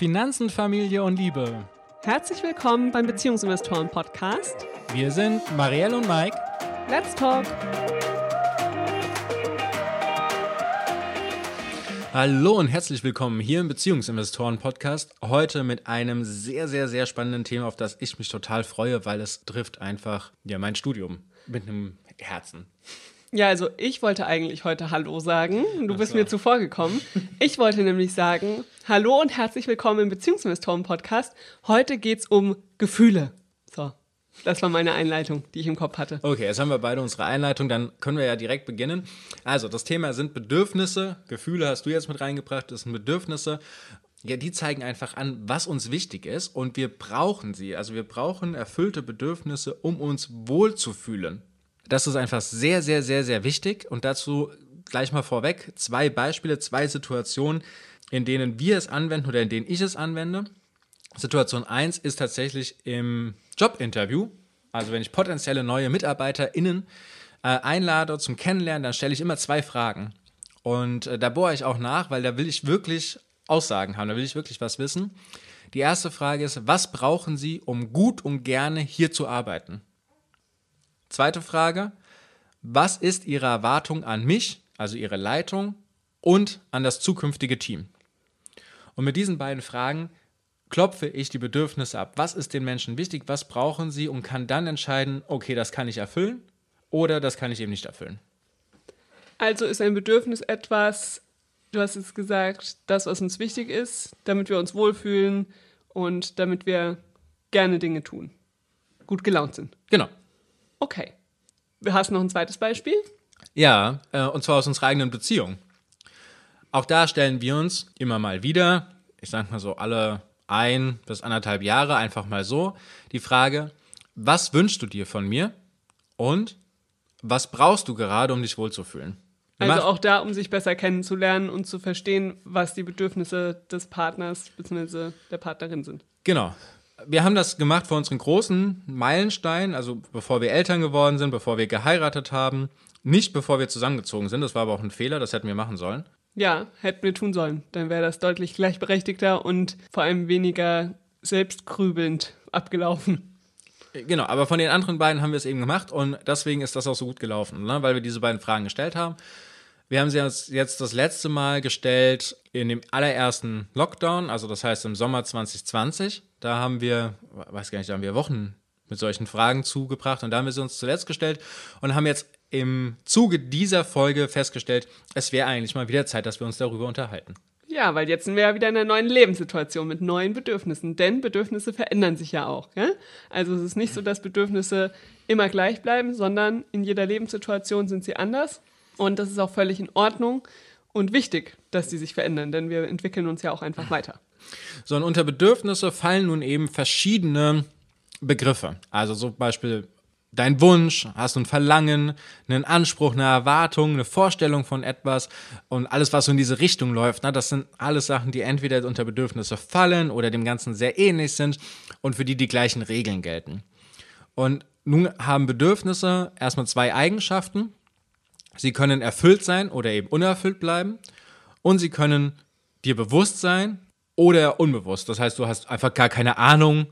Finanzen, Familie und Liebe. Herzlich willkommen beim Beziehungsinvestoren Podcast. Wir sind Marielle und Mike. Let's talk. Hallo und herzlich willkommen hier im Beziehungsinvestoren Podcast. Heute mit einem sehr, sehr, sehr spannenden Thema, auf das ich mich total freue, weil es trifft einfach ja mein Studium mit einem Herzen. Ja, also ich wollte eigentlich heute Hallo sagen. Du Ach bist so. mir zuvor gekommen. Ich wollte nämlich sagen Hallo und herzlich willkommen im Beziehungsinvestoren Podcast. Heute geht's um Gefühle. So, das war meine Einleitung, die ich im Kopf hatte. Okay, jetzt haben wir beide unsere Einleitung, dann können wir ja direkt beginnen. Also, das Thema sind Bedürfnisse. Gefühle hast du jetzt mit reingebracht, das sind Bedürfnisse. Ja, die zeigen einfach an, was uns wichtig ist und wir brauchen sie. Also wir brauchen erfüllte Bedürfnisse, um uns wohlzufühlen. Das ist einfach sehr, sehr, sehr, sehr wichtig und dazu gleich mal vorweg zwei Beispiele, zwei Situationen, in denen wir es anwenden oder in denen ich es anwende. Situation 1 ist tatsächlich im Jobinterview. Also wenn ich potenzielle neue MitarbeiterInnen äh, einlade zum Kennenlernen, dann stelle ich immer zwei Fragen. Und äh, da bohre ich auch nach, weil da will ich wirklich Aussagen haben, da will ich wirklich was wissen. Die erste Frage ist, was brauchen Sie, um gut und gerne hier zu arbeiten? Zweite Frage, was ist Ihre Erwartung an mich, also Ihre Leitung und an das zukünftige Team? Und mit diesen beiden Fragen klopfe ich die Bedürfnisse ab. Was ist den Menschen wichtig? Was brauchen sie? Und kann dann entscheiden, okay, das kann ich erfüllen oder das kann ich eben nicht erfüllen. Also ist ein Bedürfnis etwas, du hast es gesagt, das, was uns wichtig ist, damit wir uns wohlfühlen und damit wir gerne Dinge tun. Gut gelaunt sind. Genau. Okay. Du hast noch ein zweites Beispiel? Ja, äh, und zwar aus unserer eigenen Beziehung. Auch da stellen wir uns immer mal wieder, ich sag mal so alle ein bis anderthalb Jahre, einfach mal so, die Frage, was wünschst du dir von mir und was brauchst du gerade, um dich wohlzufühlen? Also auch da, um sich besser kennenzulernen und zu verstehen, was die Bedürfnisse des Partners bzw. der Partnerin sind. Genau. Wir haben das gemacht für unseren großen Meilenstein, also bevor wir Eltern geworden sind, bevor wir geheiratet haben, nicht bevor wir zusammengezogen sind. Das war aber auch ein Fehler, das hätten wir machen sollen. Ja, hätten wir tun sollen. Dann wäre das deutlich gleichberechtigter und vor allem weniger selbstgrübelnd abgelaufen. Genau, aber von den anderen beiden haben wir es eben gemacht und deswegen ist das auch so gut gelaufen, ne? weil wir diese beiden Fragen gestellt haben. Wir haben sie uns jetzt das letzte Mal gestellt in dem allerersten Lockdown, also das heißt im Sommer 2020. Da haben wir, weiß gar nicht, da haben wir Wochen mit solchen Fragen zugebracht und da haben wir sie uns zuletzt gestellt und haben jetzt im Zuge dieser Folge festgestellt, es wäre eigentlich mal wieder Zeit, dass wir uns darüber unterhalten. Ja, weil jetzt sind wir ja wieder in einer neuen Lebenssituation mit neuen Bedürfnissen. Denn Bedürfnisse verändern sich ja auch. Gell? Also es ist nicht so, dass Bedürfnisse immer gleich bleiben, sondern in jeder Lebenssituation sind sie anders. Und das ist auch völlig in Ordnung und wichtig, dass die sich verändern, denn wir entwickeln uns ja auch einfach weiter. So, und unter Bedürfnisse fallen nun eben verschiedene Begriffe. Also zum Beispiel dein Wunsch, hast du ein Verlangen, einen Anspruch, eine Erwartung, eine Vorstellung von etwas und alles, was so in diese Richtung läuft, ne, das sind alles Sachen, die entweder unter Bedürfnisse fallen oder dem Ganzen sehr ähnlich sind und für die die gleichen Regeln gelten. Und nun haben Bedürfnisse erstmal zwei Eigenschaften. Sie können erfüllt sein oder eben unerfüllt bleiben. Und sie können dir bewusst sein oder unbewusst. Das heißt, du hast einfach gar keine Ahnung,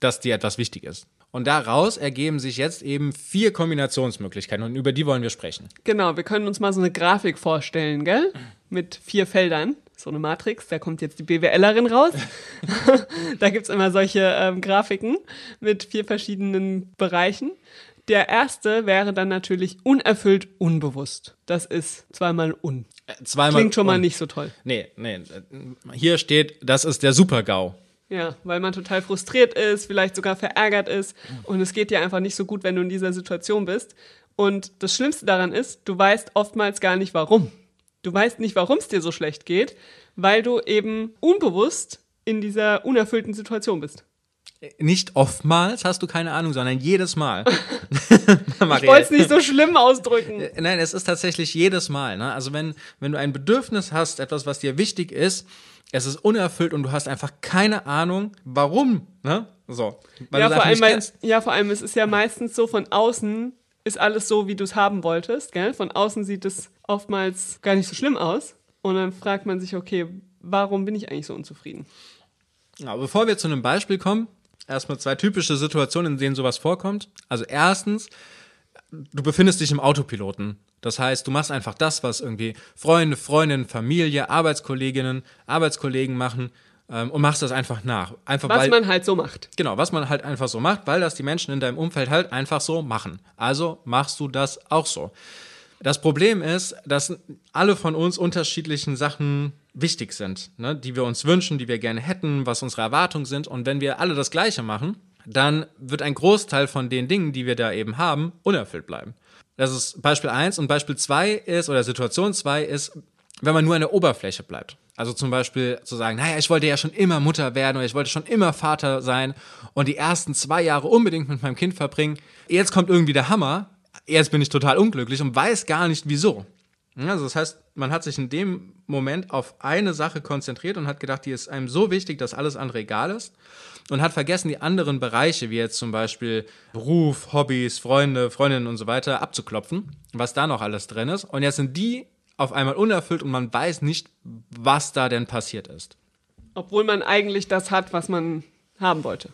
dass dir etwas wichtig ist. Und daraus ergeben sich jetzt eben vier Kombinationsmöglichkeiten und über die wollen wir sprechen. Genau, wir können uns mal so eine Grafik vorstellen, gell? Mit vier Feldern. So eine Matrix, da kommt jetzt die BWLerin raus. da gibt es immer solche ähm, Grafiken mit vier verschiedenen Bereichen. Der erste wäre dann natürlich unerfüllt unbewusst. Das ist zweimal un. Äh, Zweimal Klingt schon mal und- nicht so toll. Nee, nee. Hier steht, das ist der Super-GAU. Ja, weil man total frustriert ist, vielleicht sogar verärgert ist und es geht dir einfach nicht so gut, wenn du in dieser Situation bist. Und das Schlimmste daran ist, du weißt oftmals gar nicht warum. Du weißt nicht, warum es dir so schlecht geht, weil du eben unbewusst in dieser unerfüllten Situation bist. Nicht oftmals hast du keine Ahnung, sondern jedes Mal. Ich wollte es nicht so schlimm ausdrücken. Äh, Nein, es ist tatsächlich jedes Mal. Ne? Also wenn, wenn du ein Bedürfnis hast, etwas, was dir wichtig ist, es ist unerfüllt und du hast einfach keine Ahnung, warum. Ne? So. Weil ja, vor allem, weil, ja, vor allem, es ist ja meistens so, von außen ist alles so, wie du es haben wolltest. Gell? Von außen sieht es oftmals gar nicht so schlimm aus. Und dann fragt man sich, okay, warum bin ich eigentlich so unzufrieden? Ja, bevor wir zu einem Beispiel kommen, erstmal zwei typische Situationen, in denen sowas vorkommt. Also erstens, du befindest dich im Autopiloten. Das heißt, du machst einfach das, was irgendwie Freunde, Freundinnen, Familie, Arbeitskolleginnen, Arbeitskollegen machen ähm, und machst das einfach nach. Einfach Was weil, man halt so macht. Genau, was man halt einfach so macht, weil das die Menschen in deinem Umfeld halt einfach so machen. Also machst du das auch so. Das Problem ist, dass alle von uns unterschiedlichen Sachen wichtig sind, ne? die wir uns wünschen, die wir gerne hätten, was unsere Erwartungen sind. Und wenn wir alle das Gleiche machen, dann wird ein Großteil von den Dingen, die wir da eben haben, unerfüllt bleiben. Das ist Beispiel 1. Und Beispiel 2 ist, oder Situation 2 ist, wenn man nur an der Oberfläche bleibt. Also zum Beispiel zu sagen, naja, ich wollte ja schon immer Mutter werden oder ich wollte schon immer Vater sein und die ersten zwei Jahre unbedingt mit meinem Kind verbringen. Jetzt kommt irgendwie der Hammer, jetzt bin ich total unglücklich und weiß gar nicht wieso. Also das heißt, man hat sich in dem Moment auf eine Sache konzentriert und hat gedacht, die ist einem so wichtig, dass alles andere egal ist und hat vergessen, die anderen Bereiche, wie jetzt zum Beispiel Beruf, Hobbys, Freunde, Freundinnen und so weiter, abzuklopfen, was da noch alles drin ist. Und jetzt sind die auf einmal unerfüllt und man weiß nicht, was da denn passiert ist. Obwohl man eigentlich das hat, was man haben wollte.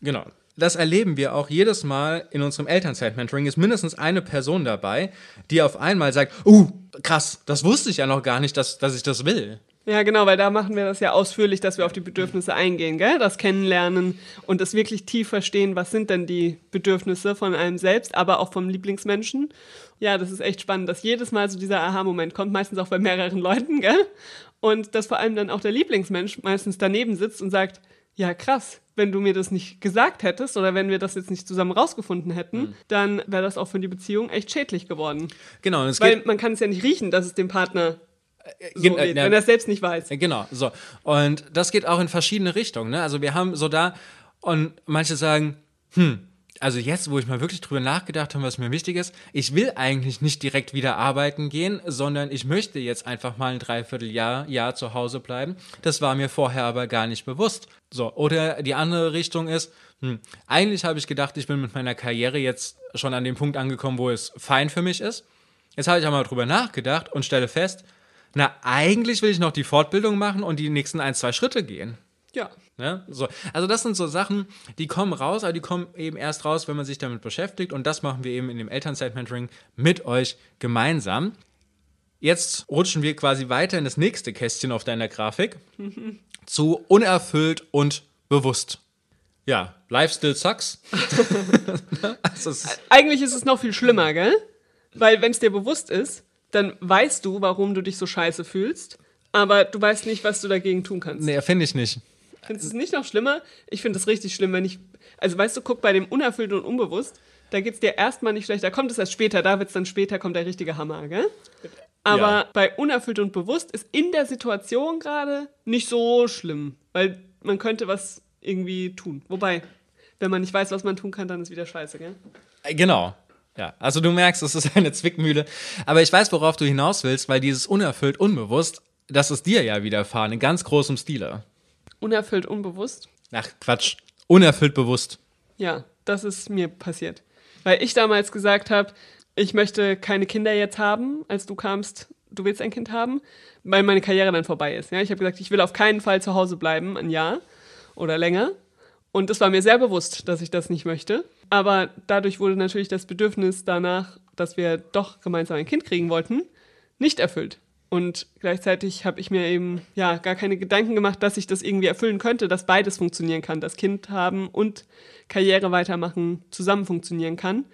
Genau. Das erleben wir auch jedes Mal in unserem Elternzeit-Mentoring. Ist mindestens eine Person dabei, die auf einmal sagt: Uh, krass, das wusste ich ja noch gar nicht, dass, dass ich das will. Ja, genau, weil da machen wir das ja ausführlich, dass wir auf die Bedürfnisse eingehen, gell? Das Kennenlernen und das wirklich tief verstehen, was sind denn die Bedürfnisse von einem selbst, aber auch vom Lieblingsmenschen. Ja, das ist echt spannend, dass jedes Mal so dieser Aha-Moment kommt, meistens auch bei mehreren Leuten, gell? Und dass vor allem dann auch der Lieblingsmensch meistens daneben sitzt und sagt, ja, krass, wenn du mir das nicht gesagt hättest oder wenn wir das jetzt nicht zusammen rausgefunden hätten, mhm. dann wäre das auch für die Beziehung echt schädlich geworden. Genau. Und es Weil man kann es ja nicht riechen, dass es dem Partner so äh, wenn er es selbst nicht weiß. Äh, genau, so. Und das geht auch in verschiedene Richtungen. Ne? Also wir haben so da, und manche sagen, hm, also jetzt, wo ich mal wirklich drüber nachgedacht habe, was mir wichtig ist, ich will eigentlich nicht direkt wieder arbeiten gehen, sondern ich möchte jetzt einfach mal ein Dreivierteljahr, Jahr zu Hause bleiben. Das war mir vorher aber gar nicht bewusst. So, oder die andere Richtung ist, hm, eigentlich habe ich gedacht, ich bin mit meiner Karriere jetzt schon an dem Punkt angekommen, wo es fein für mich ist. Jetzt habe ich aber drüber nachgedacht und stelle fest, na, eigentlich will ich noch die Fortbildung machen und die nächsten ein, zwei Schritte gehen. Ja. Ne? So. Also das sind so Sachen, die kommen raus, aber die kommen eben erst raus, wenn man sich damit beschäftigt. Und das machen wir eben in dem Elternzeit-Mentoring mit euch gemeinsam. Jetzt rutschen wir quasi weiter in das nächste Kästchen auf deiner Grafik. zu unerfüllt und bewusst. Ja, life still sucks. also Eigentlich ist es noch viel schlimmer, gell? Weil wenn es dir bewusst ist, dann weißt du, warum du dich so scheiße fühlst, aber du weißt nicht, was du dagegen tun kannst. Nee, finde ich nicht. Findest du es nicht noch schlimmer? Ich finde es richtig schlimm, wenn ich. Also, weißt du, guck bei dem unerfüllt und unbewusst, da geht es dir erstmal nicht schlecht, da kommt es erst später, da wird es dann später, kommt der richtige Hammer, gell? Aber ja. bei unerfüllt und bewusst ist in der Situation gerade nicht so schlimm, weil man könnte was irgendwie tun. Wobei, wenn man nicht weiß, was man tun kann, dann ist wieder scheiße, gell? Genau. Ja, also du merkst, es ist eine Zwickmühle. Aber ich weiß, worauf du hinaus willst, weil dieses unerfüllt unbewusst, das ist dir ja widerfahren, in ganz großem Stile. Unerfüllt unbewusst? Ach, Quatsch. Unerfüllt bewusst. Ja, das ist mir passiert. Weil ich damals gesagt habe, ich möchte keine Kinder jetzt haben, als du kamst, du willst ein Kind haben, weil meine Karriere dann vorbei ist. Ja? Ich habe gesagt, ich will auf keinen Fall zu Hause bleiben, ein Jahr oder länger. Und es war mir sehr bewusst, dass ich das nicht möchte. Aber dadurch wurde natürlich das Bedürfnis danach, dass wir doch gemeinsam ein Kind kriegen wollten, nicht erfüllt. Und gleichzeitig habe ich mir eben ja gar keine Gedanken gemacht, dass ich das irgendwie erfüllen könnte, dass beides funktionieren kann, das Kind haben und Karriere weitermachen zusammen funktionieren kann.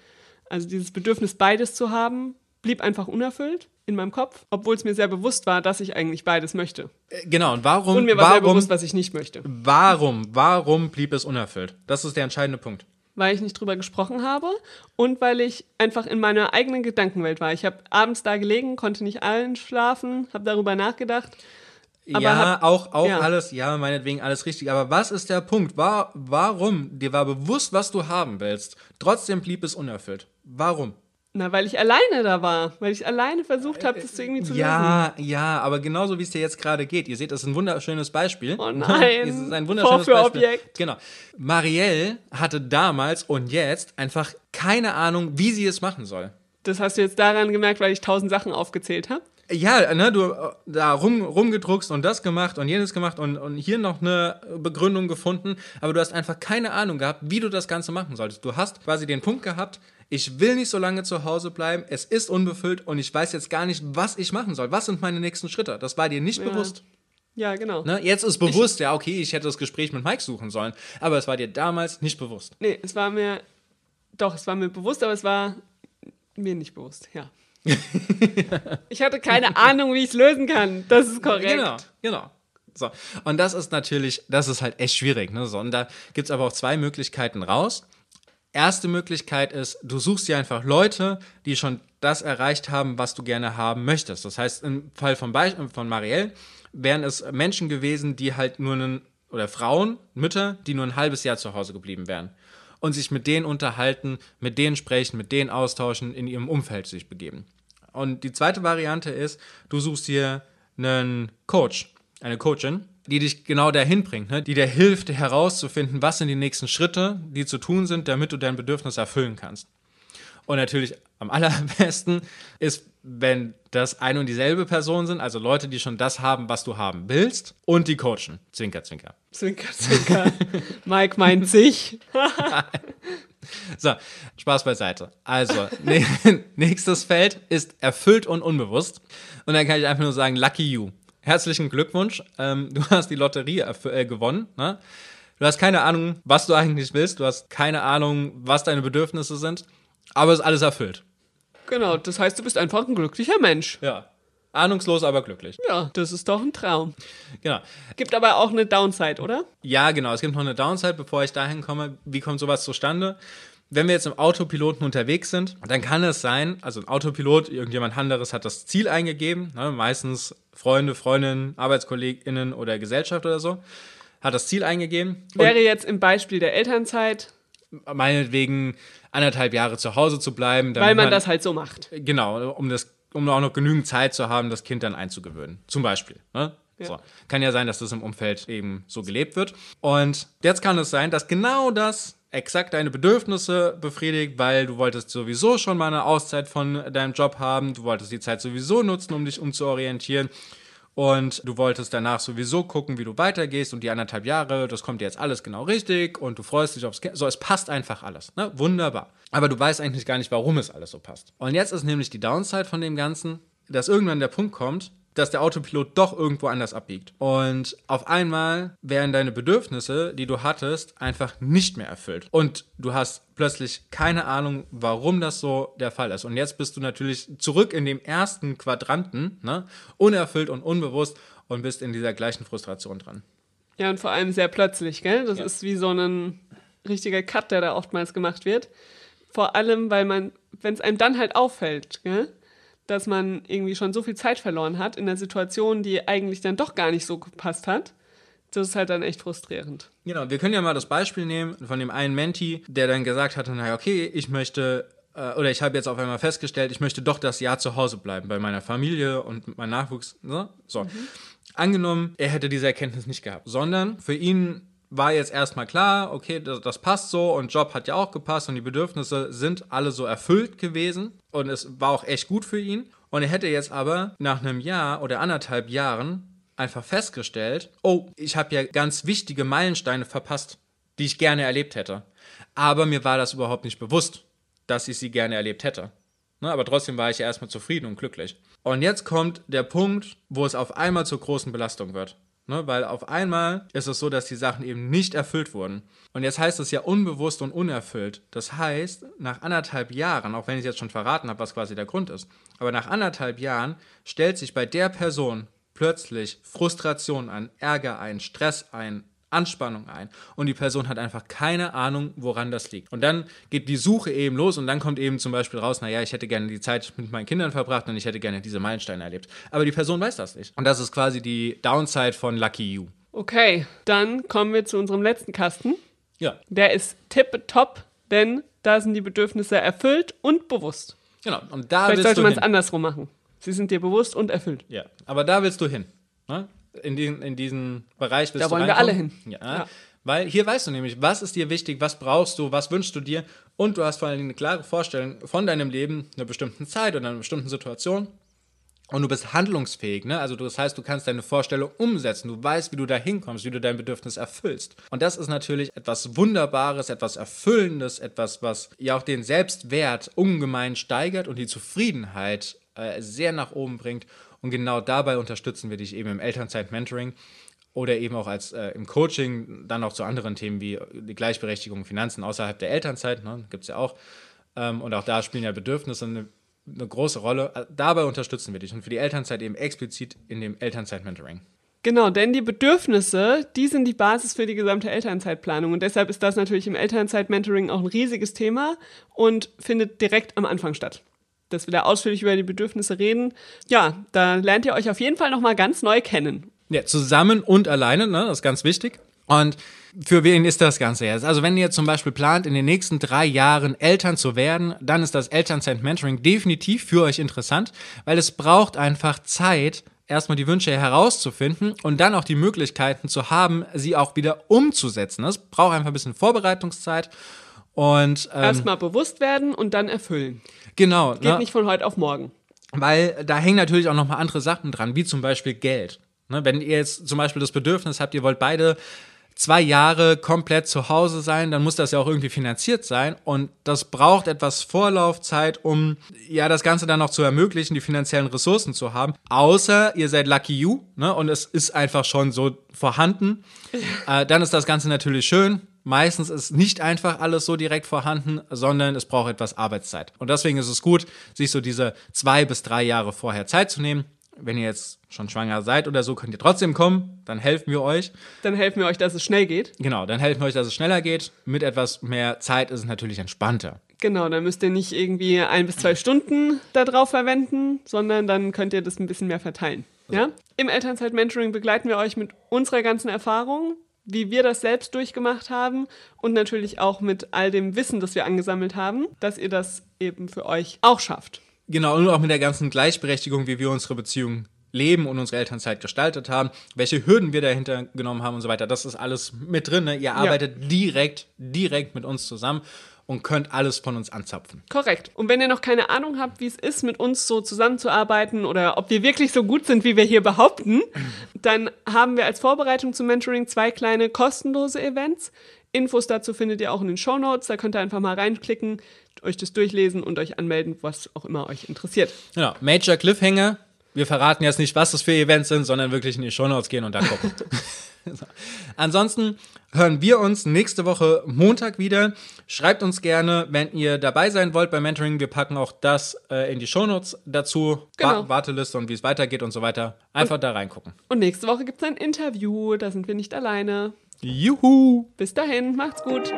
Also dieses Bedürfnis, beides zu haben, blieb einfach unerfüllt in meinem Kopf, obwohl es mir sehr bewusst war, dass ich eigentlich beides möchte. Äh, genau, und warum? Und mir war warum, sehr bewusst, was ich nicht möchte. Warum? Warum blieb es unerfüllt? Das ist der entscheidende Punkt weil ich nicht drüber gesprochen habe und weil ich einfach in meiner eigenen Gedankenwelt war. Ich habe abends da gelegen, konnte nicht allen schlafen, habe darüber nachgedacht. ja, hab, auch, auch ja. alles, ja, meinetwegen alles richtig. Aber was ist der Punkt? War, warum? Dir war bewusst, was du haben willst. Trotzdem blieb es unerfüllt. Warum? Na, weil ich alleine da war, weil ich alleine versucht habe, das irgendwie zu ja, lösen. Ja, ja, aber genauso wie es dir jetzt gerade geht. Ihr seht, das ist ein wunderschönes Beispiel. Oh nein. es ist ein wunderschönes Beispiel. Objekt. Genau. Marielle hatte damals und jetzt einfach keine Ahnung, wie sie es machen soll. Das hast du jetzt daran gemerkt, weil ich tausend Sachen aufgezählt habe? Ja, ne, du äh, da rum, rumgedruckst und das gemacht und jenes gemacht und, und hier noch eine Begründung gefunden, aber du hast einfach keine Ahnung gehabt, wie du das Ganze machen solltest. Du hast quasi den Punkt gehabt, ich will nicht so lange zu Hause bleiben, es ist unbefüllt und ich weiß jetzt gar nicht, was ich machen soll. Was sind meine nächsten Schritte? Das war dir nicht Ja. bewusst. Ja, genau. Ne? Jetzt ist bewusst, ja, okay, ich hätte das Gespräch mit Mike suchen sollen, aber es war dir damals nicht bewusst. Nee, es war mir, doch, es war mir bewusst, aber es war mir nicht bewusst, ja. ich hatte keine Ahnung, wie ich es lösen kann. Das ist korrekt. Genau, genau. So. Und das ist natürlich, das ist halt echt schwierig. Ne? So, und da gibt es aber auch zwei Möglichkeiten raus. Erste Möglichkeit ist, du suchst dir einfach Leute, die schon das erreicht haben, was du gerne haben möchtest. Das heißt, im Fall von, Be von Marielle wären es Menschen gewesen, die halt nur einen, oder Frauen, Mütter, die nur ein halbes Jahr zu Hause geblieben wären. Und sich mit denen unterhalten, mit denen sprechen, mit denen austauschen, in ihrem Umfeld sich begeben. Und die zweite Variante ist, du suchst dir einen Coach, eine Coachin, die dich genau dahin bringt, ne? die dir hilft herauszufinden, was sind die nächsten Schritte, die zu tun sind, damit du dein Bedürfnis erfüllen kannst. Und natürlich am allerbesten ist, wenn das eine und dieselbe Person sind, also Leute, die schon das haben, was du haben willst, und die coachen. Zwinker, zwinker. Zwinker, zwinker. Mike meint sich. So, Spaß beiseite. Also, nächstes Feld ist erfüllt und unbewusst. Und dann kann ich einfach nur sagen, lucky you. Herzlichen Glückwunsch. Ähm, du hast die Lotterie äh, gewonnen. Ne? Du hast keine Ahnung, was du eigentlich willst. Du hast keine Ahnung, was deine Bedürfnisse sind. Aber es ist alles erfüllt. Genau, das heißt, du bist einfach ein glücklicher Mensch. Ja. Ahnungslos, aber glücklich. Ja, das ist doch ein Traum. Genau. Gibt aber auch eine Downside, oder? Ja, genau. Es gibt noch eine Downside, bevor ich dahin komme. Wie kommt sowas zustande? Wenn wir jetzt im Autopiloten unterwegs sind, dann kann es sein, also ein Autopilot, irgendjemand anderes hat das Ziel eingegeben, ne, meistens Freunde, Freundinnen, ArbeitskollegInnen oder Gesellschaft oder so, hat das Ziel eingegeben. Wäre jetzt im Beispiel der Elternzeit, meinetwegen anderthalb Jahre zu Hause zu bleiben. weil man das halt so macht. Genau, um das, um auch noch genügend Zeit zu haben, das Kind dann einzugewöhnen. Zum Beispiel. Ne? Ja. So. Kann ja sein, dass das im Umfeld eben so gelebt wird. Und jetzt kann es sein, dass genau das exakt deine Bedürfnisse befriedigt, weil du wolltest sowieso schon mal eine Auszeit von deinem Job haben, du wolltest die Zeit sowieso nutzen, um dich umzuorientieren. Und du wolltest danach sowieso gucken, wie du weitergehst und die anderthalb Jahre, das kommt dir jetzt alles genau richtig und du freust dich aufs Kind. So, es passt einfach alles. Ne? Wunderbar. Aber du weißt eigentlich gar nicht, warum es alles so passt. Und jetzt ist nämlich die Downside von dem Ganzen, dass irgendwann der Punkt kommt, dass der Autopilot doch irgendwo anders abbiegt. Und auf einmal werden deine Bedürfnisse, die du hattest, einfach nicht mehr erfüllt. Und du hast plötzlich keine Ahnung, warum das so der Fall ist. Und jetzt bist du natürlich zurück in dem ersten Quadranten, ne? unerfüllt und unbewusst und bist in dieser gleichen Frustration dran. Ja, und vor allem sehr plötzlich, gell? Das Ja. ist wie so ein richtiger Cut, der da oftmals gemacht wird. Vor allem, weil man, wenn es einem dann halt auffällt, gell? Dass man irgendwie schon so viel Zeit verloren hat in einer Situation, die eigentlich dann doch gar nicht so gepasst hat, das ist halt dann echt frustrierend. Genau, wir können ja mal das Beispiel nehmen von dem einen Menti, der dann gesagt hatte, naja, okay, ich möchte, äh, oder ich habe jetzt auf einmal festgestellt, ich möchte doch das Jahr zu Hause bleiben bei meiner Familie und meinem Nachwuchs. Ne? So. Angenommen, er hätte diese Erkenntnis nicht gehabt, sondern für ihn war jetzt erstmal klar, okay, das, das passt so und Job hat ja auch gepasst und die Bedürfnisse sind alle so erfüllt gewesen und es war auch echt gut für ihn. Und er hätte jetzt aber nach einem Jahr oder anderthalb Jahren einfach festgestellt, oh, ich habe ja ganz wichtige Meilensteine verpasst, die ich gerne erlebt hätte. Aber mir war das überhaupt nicht bewusst, dass ich sie gerne erlebt hätte. Ne, aber trotzdem war ich ja erstmal zufrieden und glücklich. Und jetzt kommt der Punkt, wo es auf einmal zur großen Belastung wird. Ne, weil auf einmal ist es so, dass die Sachen eben nicht erfüllt wurden. Und jetzt heißt es ja unbewusst und unerfüllt. Das heißt, nach anderthalb Jahren, auch wenn ich jetzt schon verraten habe, was quasi der Grund ist, aber nach anderthalb Jahren stellt sich bei der Person plötzlich Frustration ein, Ärger ein, Stress ein, Anspannung ein. Und die Person hat einfach keine Ahnung, woran das liegt. Und dann geht die Suche eben los und dann kommt eben zum Beispiel raus, naja, ich hätte gerne die Zeit mit meinen Kindern verbracht und ich hätte gerne diese Meilensteine erlebt. Aber die Person weiß das nicht. Und das ist quasi die Downside von Lucky You. Okay, dann kommen wir zu unserem letzten Kasten. Ja, Der ist tipptopp, denn da sind die Bedürfnisse erfüllt und bewusst. genau. Und da Vielleicht sollte man es andersrum machen. Sie sind dir bewusst und erfüllt. Ja, aber da willst du hin. Ne? In, den, in diesen Bereich willst Da wollen wir alle hin. Ja. Ja. Weil hier weißt du nämlich, was ist dir wichtig, was brauchst du, was wünschst du dir und du hast vor allem eine klare Vorstellung von deinem Leben, einer bestimmten Zeit oder einer bestimmten Situation und du bist handlungsfähig, ne? Also das heißt, du kannst deine Vorstellung umsetzen, du weißt, wie du da hinkommst, wie du dein Bedürfnis erfüllst. Und das ist natürlich etwas Wunderbares, etwas Erfüllendes, etwas, was ja auch den Selbstwert ungemein steigert und die Zufriedenheit äh, sehr nach oben bringt. Und genau dabei unterstützen wir dich eben im Elternzeit-Mentoring oder eben auch als äh, im Coaching, dann auch zu anderen Themen wie die Gleichberechtigung, Finanzen außerhalb der Elternzeit, ne? gibt es ja auch. Ähm, und auch da spielen ja Bedürfnisse eine eine große Rolle. Äh, dabei unterstützen wir dich und für die Elternzeit eben explizit in dem Elternzeit-Mentoring. Genau, denn die Bedürfnisse, die sind die Basis für die gesamte Elternzeitplanung. Und deshalb ist das natürlich im Elternzeit-Mentoring auch ein riesiges Thema und findet direkt am Anfang statt. Dass wir da ausführlich über die Bedürfnisse reden. Ja, da lernt ihr euch auf jeden Fall nochmal ganz neu kennen. Ja, zusammen und alleine, ne? das ist ganz wichtig. Und für wen ist das Ganze jetzt? Also wenn ihr zum Beispiel plant, in den nächsten drei Jahren Eltern zu werden, dann ist das Elternzeit-Mentoring definitiv für euch interessant, weil es braucht einfach Zeit, erstmal die Wünsche herauszufinden und dann auch die Möglichkeiten zu haben, sie auch wieder umzusetzen. Das braucht einfach ein bisschen Vorbereitungszeit. Und, ähm, Erstmal bewusst werden und dann erfüllen. Genau. Geht ne? nicht von heute auf morgen. Weil da hängen natürlich auch nochmal andere Sachen dran, wie zum Beispiel Geld. Ne, wenn ihr jetzt zum Beispiel das Bedürfnis habt, ihr wollt beide zwei Jahre komplett zu Hause sein, dann muss das ja auch irgendwie finanziert sein. Und das braucht etwas Vorlaufzeit, um ja das Ganze dann noch zu ermöglichen, die finanziellen Ressourcen zu haben. Außer ihr seid Lucky You, ne? Und es ist einfach schon so vorhanden. Äh, dann ist das Ganze natürlich schön. Meistens ist nicht einfach alles so direkt vorhanden, sondern es braucht etwas Arbeitszeit. Und deswegen ist es gut, sich so diese zwei bis drei Jahre vorher Zeit zu nehmen wenn ihr jetzt schon schwanger seid oder so, könnt ihr trotzdem kommen. Dann helfen wir euch. Dann helfen wir euch, dass es schnell geht. Genau, dann helfen wir euch, dass es schneller geht. Mit etwas mehr Zeit ist es natürlich entspannter. Genau, dann müsst ihr nicht irgendwie ein bis zwei Stunden darauf verwenden, sondern dann könnt ihr das ein bisschen mehr verteilen. Also. Ja? Im Elternzeit-Mentoring begleiten wir euch mit unserer ganzen Erfahrung, wie wir das selbst durchgemacht haben und natürlich auch mit all dem Wissen, das wir angesammelt haben, dass ihr das eben für euch auch schafft. Genau, und auch mit der ganzen Gleichberechtigung, wie wir unsere Beziehung leben und unsere Elternzeit gestaltet haben, welche Hürden wir dahinter genommen haben und so weiter. Das ist alles mit drin. Ne? Ihr arbeitet ja. direkt, direkt mit uns zusammen und könnt alles von uns anzapfen. Korrekt. Und wenn ihr noch keine Ahnung habt, wie es ist, mit uns so zusammenzuarbeiten oder ob wir wirklich so gut sind, wie wir hier behaupten, dann haben wir als Vorbereitung zum Mentoring zwei kleine kostenlose Events. Infos dazu findet ihr auch in den Show Notes. Da könnt ihr einfach mal reinklicken, euch das durchlesen und euch anmelden, was auch immer euch interessiert. Genau. Major Cliffhanger. Wir verraten jetzt nicht, was das für Events sind, sondern wirklich in die Show Notes gehen und da gucken. so. Ansonsten hören wir uns nächste Woche Montag wieder. Schreibt uns gerne, wenn ihr dabei sein wollt beim Mentoring. Wir packen auch das äh, in die Shownotes dazu. Genau. Warteliste und wie es weitergeht und so weiter. Einfach und, da reingucken. Und nächste Woche gibt es ein Interview. Da sind wir nicht alleine. Juhu! Bis dahin, macht's gut.